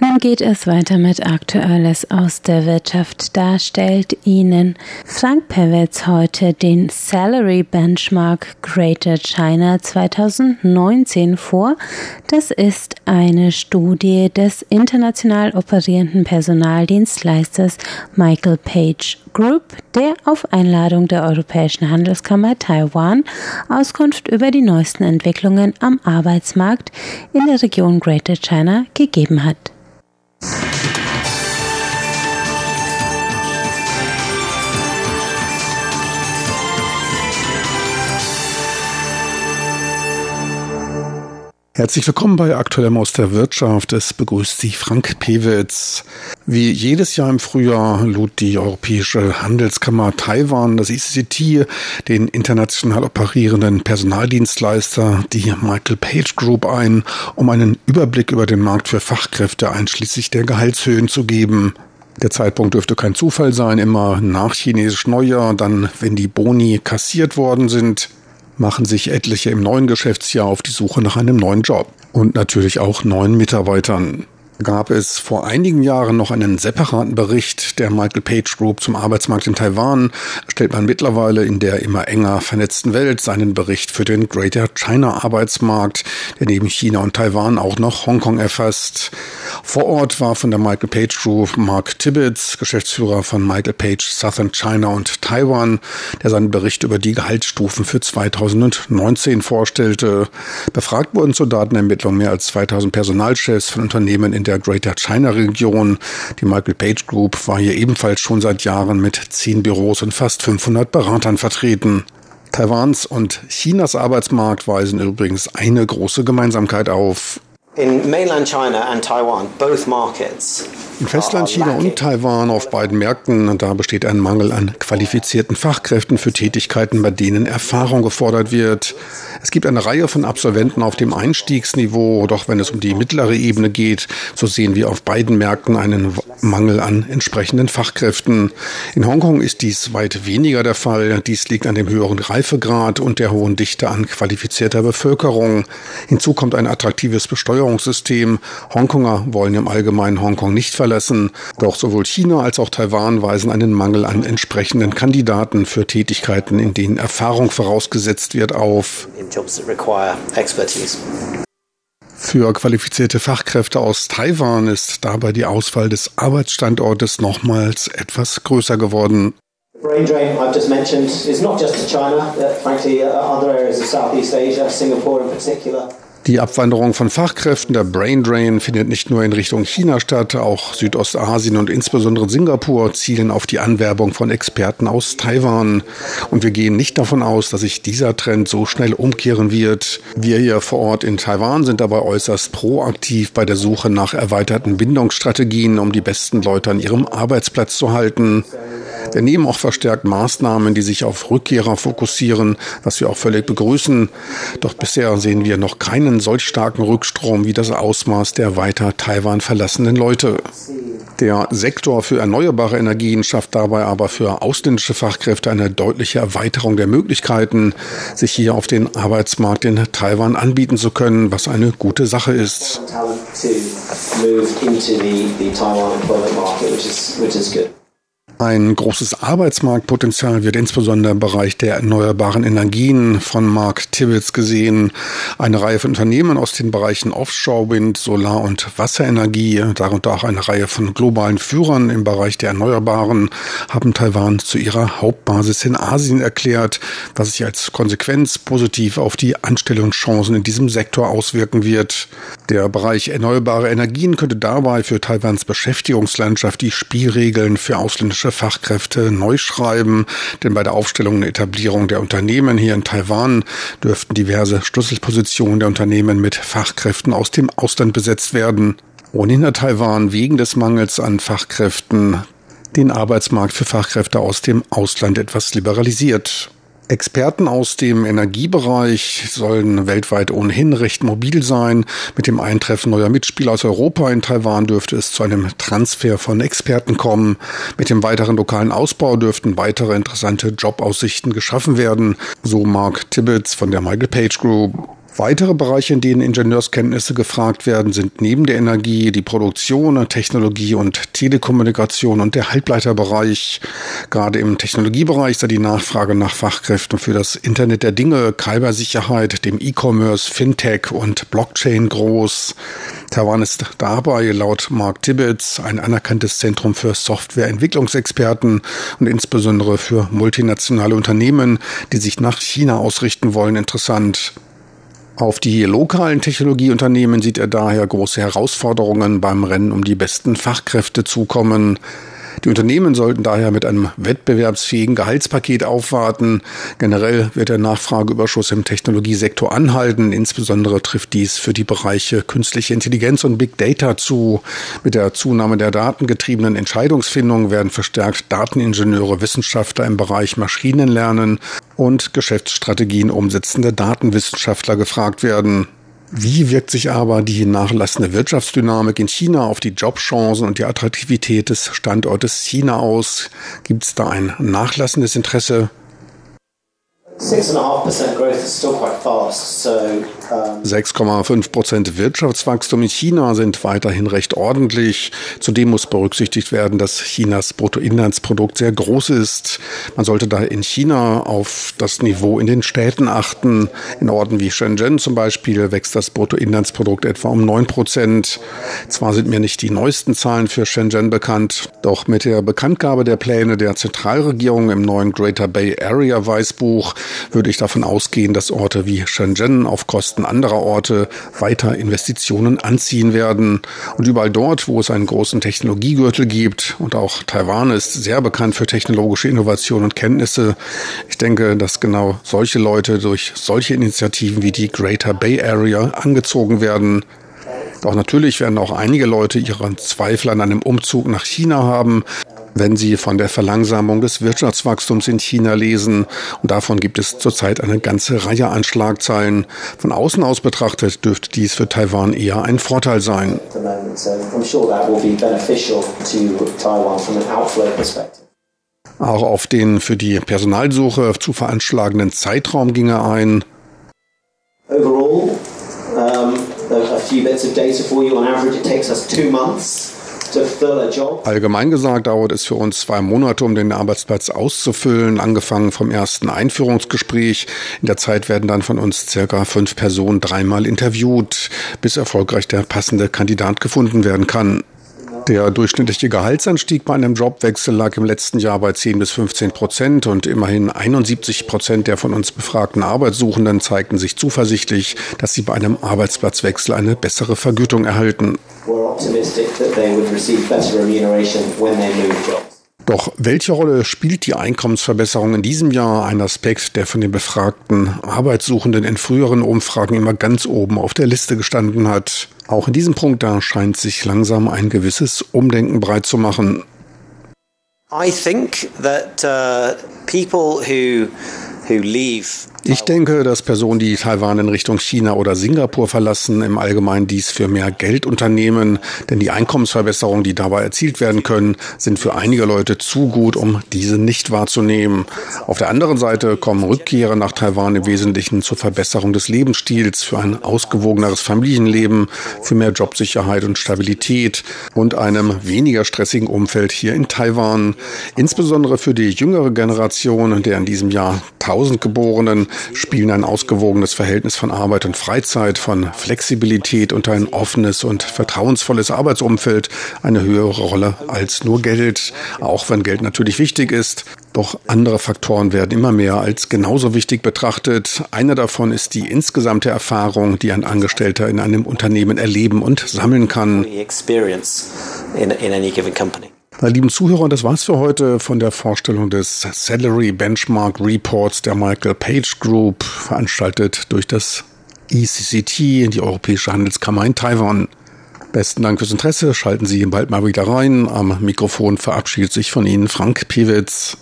Nun geht es weiter mit Aktuelles aus der Wirtschaft. Da stellt Ihnen Frank Pewitz heute den Salary Benchmark Greater China 2019 vor. Das ist eine Studie des international operierenden Personaldienstleisters Michael Page Group, der auf Einladung der Europäischen Handelskammer Taiwan Auskunft über die neuesten Entwicklungen am Arbeitsmarkt in der Region Greater China gegeben hat. Thank you. Herzlich willkommen bei Aktuellem aus der Wirtschaft. Es begrüßt Sie Frank Pewitz. Wie jedes Jahr im Frühjahr lud die Europäische Handelskammer Taiwan, das ICCT, den international operierenden Personaldienstleister, die Michael Page Group ein, um einen Überblick über den Markt für Fachkräfte einschließlich der Gehaltshöhen zu geben. Der Zeitpunkt dürfte kein Zufall sein, immer nach chinesisch Neujahr, dann wenn die Boni kassiert worden sind machen sich etliche im neuen Geschäftsjahr auf die Suche nach einem neuen Job. Und natürlich auch neuen Mitarbeitern gab es vor einigen Jahren noch einen separaten Bericht der Michael Page Group zum Arbeitsmarkt in Taiwan, stellt man mittlerweile in der immer enger vernetzten Welt seinen Bericht für den Greater China Arbeitsmarkt, der neben China und Taiwan auch noch Hongkong erfasst. Vor Ort war von der Michael Page Group Mark Tibbetts, Geschäftsführer von Michael Page Southern China und Taiwan, der seinen Bericht über die Gehaltsstufen für 2019 vorstellte. Befragt wurden zur Datenermittlung mehr als 2000 Personalchefs von Unternehmen in der der Greater China Region. Die Michael Page Group war hier ebenfalls schon seit Jahren mit zehn Büros und fast 500 Beratern vertreten. Taiwans und Chinas Arbeitsmarkt weisen übrigens eine große Gemeinsamkeit auf. In mainland China and Taiwan, both markets in Festland China und Taiwan auf beiden Märkten, da besteht ein Mangel an qualifizierten Fachkräften für Tätigkeiten, bei denen Erfahrung gefordert wird. Es gibt eine Reihe von Absolventen auf dem Einstiegsniveau, doch wenn es um die mittlere Ebene geht, so sehen wir auf beiden Märkten einen Mangel an entsprechenden Fachkräften. In Hongkong ist dies weit weniger der Fall. Dies liegt an dem höheren Reifegrad und der hohen Dichte an qualifizierter Bevölkerung. Hinzu kommt ein attraktives Besteuerungssystem. Hongkonger wollen im Allgemeinen Hongkong nicht verlassen verlassen. Doch sowohl China als auch Taiwan weisen einen Mangel an entsprechenden Kandidaten für Tätigkeiten, in denen Erfahrung vorausgesetzt wird, auf. Für qualifizierte Fachkräfte aus Taiwan ist dabei die Auswahl des Arbeitsstandortes nochmals etwas größer geworden. brain drain I've just mentioned is not just to China, but frankly uh, other areas of Southeast Asia, Singapore in particular. Die Abwanderung von Fachkräften, der Brain Drain, findet nicht nur in Richtung China statt, auch Südostasien und insbesondere Singapur zielen auf die Anwerbung von Experten aus Taiwan. Und wir gehen nicht davon aus, dass sich dieser Trend so schnell umkehren wird. Wir hier vor Ort in Taiwan sind dabei äußerst proaktiv bei der Suche nach erweiterten Bindungsstrategien, um die besten Leute an ihrem Arbeitsplatz zu halten. Wir nehmen auch verstärkt Maßnahmen, die sich auf Rückkehrer fokussieren, was wir auch völlig begrüßen. Doch bisher sehen wir noch keinen solch starken Rückstrom wie das Ausmaß der weiter Taiwan verlassenen Leute. Der Sektor für erneuerbare Energien schafft dabei aber für ausländische Fachkräfte eine deutliche Erweiterung der Möglichkeiten, sich hier auf den Arbeitsmarkt in Taiwan anbieten zu können, was eine gute Sache ist. Ein großes Arbeitsmarktpotenzial wird insbesondere im Bereich der erneuerbaren Energien von Mark Tibbets gesehen. Eine Reihe von Unternehmen aus den Bereichen Offshore Wind, Solar- und Wasserenergie, darunter auch eine Reihe von globalen Führern im Bereich der Erneuerbaren, haben Taiwan zu ihrer Hauptbasis in Asien erklärt, was sich als Konsequenz positiv auf die Anstellungschancen in diesem Sektor auswirken wird. Der Bereich erneuerbare Energien könnte dabei für Taiwans Beschäftigungslandschaft die Spielregeln für ausländische Fachkräfte neu schreiben, denn bei der Aufstellung und Etablierung der Unternehmen hier in Taiwan dürften diverse Schlüsselpositionen der Unternehmen mit Fachkräften aus dem Ausland besetzt werden. Ohnehin hat Taiwan wegen des Mangels an Fachkräften den Arbeitsmarkt für Fachkräfte aus dem Ausland etwas liberalisiert. Experten aus dem Energiebereich sollen weltweit ohnehin recht mobil sein. Mit dem Eintreffen neuer Mitspieler aus Europa in Taiwan dürfte es zu einem Transfer von Experten kommen. Mit dem weiteren lokalen Ausbau dürften weitere interessante Jobaussichten geschaffen werden, so Mark Tibbets von der Michael Page Group. Weitere Bereiche, in denen Ingenieurskenntnisse gefragt werden, sind neben der Energie die Produktion, Technologie und Telekommunikation und der Halbleiterbereich. Gerade im Technologiebereich sei die Nachfrage nach Fachkräften für das Internet der Dinge, Cybersicherheit, dem E-Commerce, Fintech und Blockchain groß. Taiwan ist dabei laut Mark Tibbets ein anerkanntes Zentrum für Softwareentwicklungsexperten und insbesondere für multinationale Unternehmen, die sich nach China ausrichten wollen, interessant. Auf die lokalen Technologieunternehmen sieht er daher große Herausforderungen beim Rennen um die besten Fachkräfte zukommen. Die Unternehmen sollten daher mit einem wettbewerbsfähigen Gehaltspaket aufwarten. Generell wird der Nachfrageüberschuss im Technologiesektor anhalten. Insbesondere trifft dies für die Bereiche künstliche Intelligenz und Big Data zu. Mit der Zunahme der datengetriebenen Entscheidungsfindung werden verstärkt Dateningenieure, Wissenschaftler im Bereich Maschinenlernen und Geschäftsstrategien umsetzende Datenwissenschaftler gefragt werden. Wie wirkt sich aber die nachlassende Wirtschaftsdynamik in China auf die Jobchancen und die Attraktivität des Standortes China aus? Gibt es da ein nachlassendes Interesse 6,5 Prozent Wirtschaftswachstum in China sind weiterhin recht ordentlich. Zudem muss berücksichtigt werden, dass Chinas Bruttoinlandsprodukt sehr groß ist. Man sollte da in China auf das Niveau in den Städten achten. In Orten wie Shenzhen zum Beispiel wächst das Bruttoinlandsprodukt etwa um 9 Prozent. Zwar sind mir nicht die neuesten Zahlen für Shenzhen bekannt, doch mit der Bekanntgabe der Pläne der Zentralregierung im neuen Greater Bay Area Weißbuch würde ich davon ausgehen, dass Orte wie Shenzhen auf Kosten anderer Orte weiter Investitionen anziehen werden. Und überall dort, wo es einen großen Technologiegürtel gibt, und auch Taiwan ist sehr bekannt für technologische Innovation und Kenntnisse, ich denke, dass genau solche Leute durch solche Initiativen wie die Greater Bay Area angezogen werden. Doch natürlich werden auch einige Leute ihre Zweifel an einem Umzug nach China haben wenn Sie von der Verlangsamung des Wirtschaftswachstums in China lesen. Und davon gibt es zurzeit eine ganze Reihe an Schlagzeilen. Von außen aus betrachtet dürfte dies für Taiwan eher ein Vorteil sein. Auch auf den für die Personalsuche zu veranschlagenden Zeitraum ging er ein. Overall, um, a few bits of data for you. On average, it takes us two months Allgemein gesagt dauert es für uns zwei Monate, um den Arbeitsplatz auszufüllen, angefangen vom ersten Einführungsgespräch. In der Zeit werden dann von uns circa fünf Personen dreimal interviewt, bis erfolgreich der passende Kandidat gefunden werden kann. Der durchschnittliche Gehaltsanstieg bei einem Jobwechsel lag im letzten Jahr bei 10 bis 15 Prozent und immerhin 71 Prozent der von uns befragten Arbeitssuchenden zeigten sich zuversichtlich, dass sie bei einem Arbeitsplatzwechsel eine bessere Vergütung erhalten. Doch welche Rolle spielt die Einkommensverbesserung in diesem Jahr? Ein Aspekt, der von den befragten Arbeitssuchenden in früheren Umfragen immer ganz oben auf der Liste gestanden hat. Auch in diesem Punkt da scheint sich langsam ein gewisses Umdenken breit zu machen. I think that uh, people who ich denke, dass Personen, die Taiwan in Richtung China oder Singapur verlassen, im Allgemeinen dies für mehr Geld unternehmen, denn die Einkommensverbesserungen, die dabei erzielt werden können, sind für einige Leute zu gut, um diese nicht wahrzunehmen. Auf der anderen Seite kommen Rückkehrer nach Taiwan im Wesentlichen zur Verbesserung des Lebensstils, für ein ausgewogeneres Familienleben, für mehr Jobsicherheit und Stabilität und einem weniger stressigen Umfeld hier in Taiwan. Insbesondere für die jüngere Generation der in diesem Jahr 1000 Geborenen spielen ein ausgewogenes Verhältnis von Arbeit und Freizeit, von Flexibilität und ein offenes und vertrauensvolles Arbeitsumfeld eine höhere Rolle als nur Geld, auch wenn Geld natürlich wichtig ist. Doch andere Faktoren werden immer mehr als genauso wichtig betrachtet. Einer davon ist die insgesamte Erfahrung, die ein Angestellter in einem Unternehmen erleben und sammeln kann. Meine lieben Zuhörer, das war's für heute von der Vorstellung des Salary Benchmark Reports der Michael Page Group, veranstaltet durch das ECCT, die Europäische Handelskammer in Taiwan. Besten Dank fürs Interesse. Schalten Sie bald mal wieder rein. Am Mikrofon verabschiedet sich von Ihnen Frank Piewitz.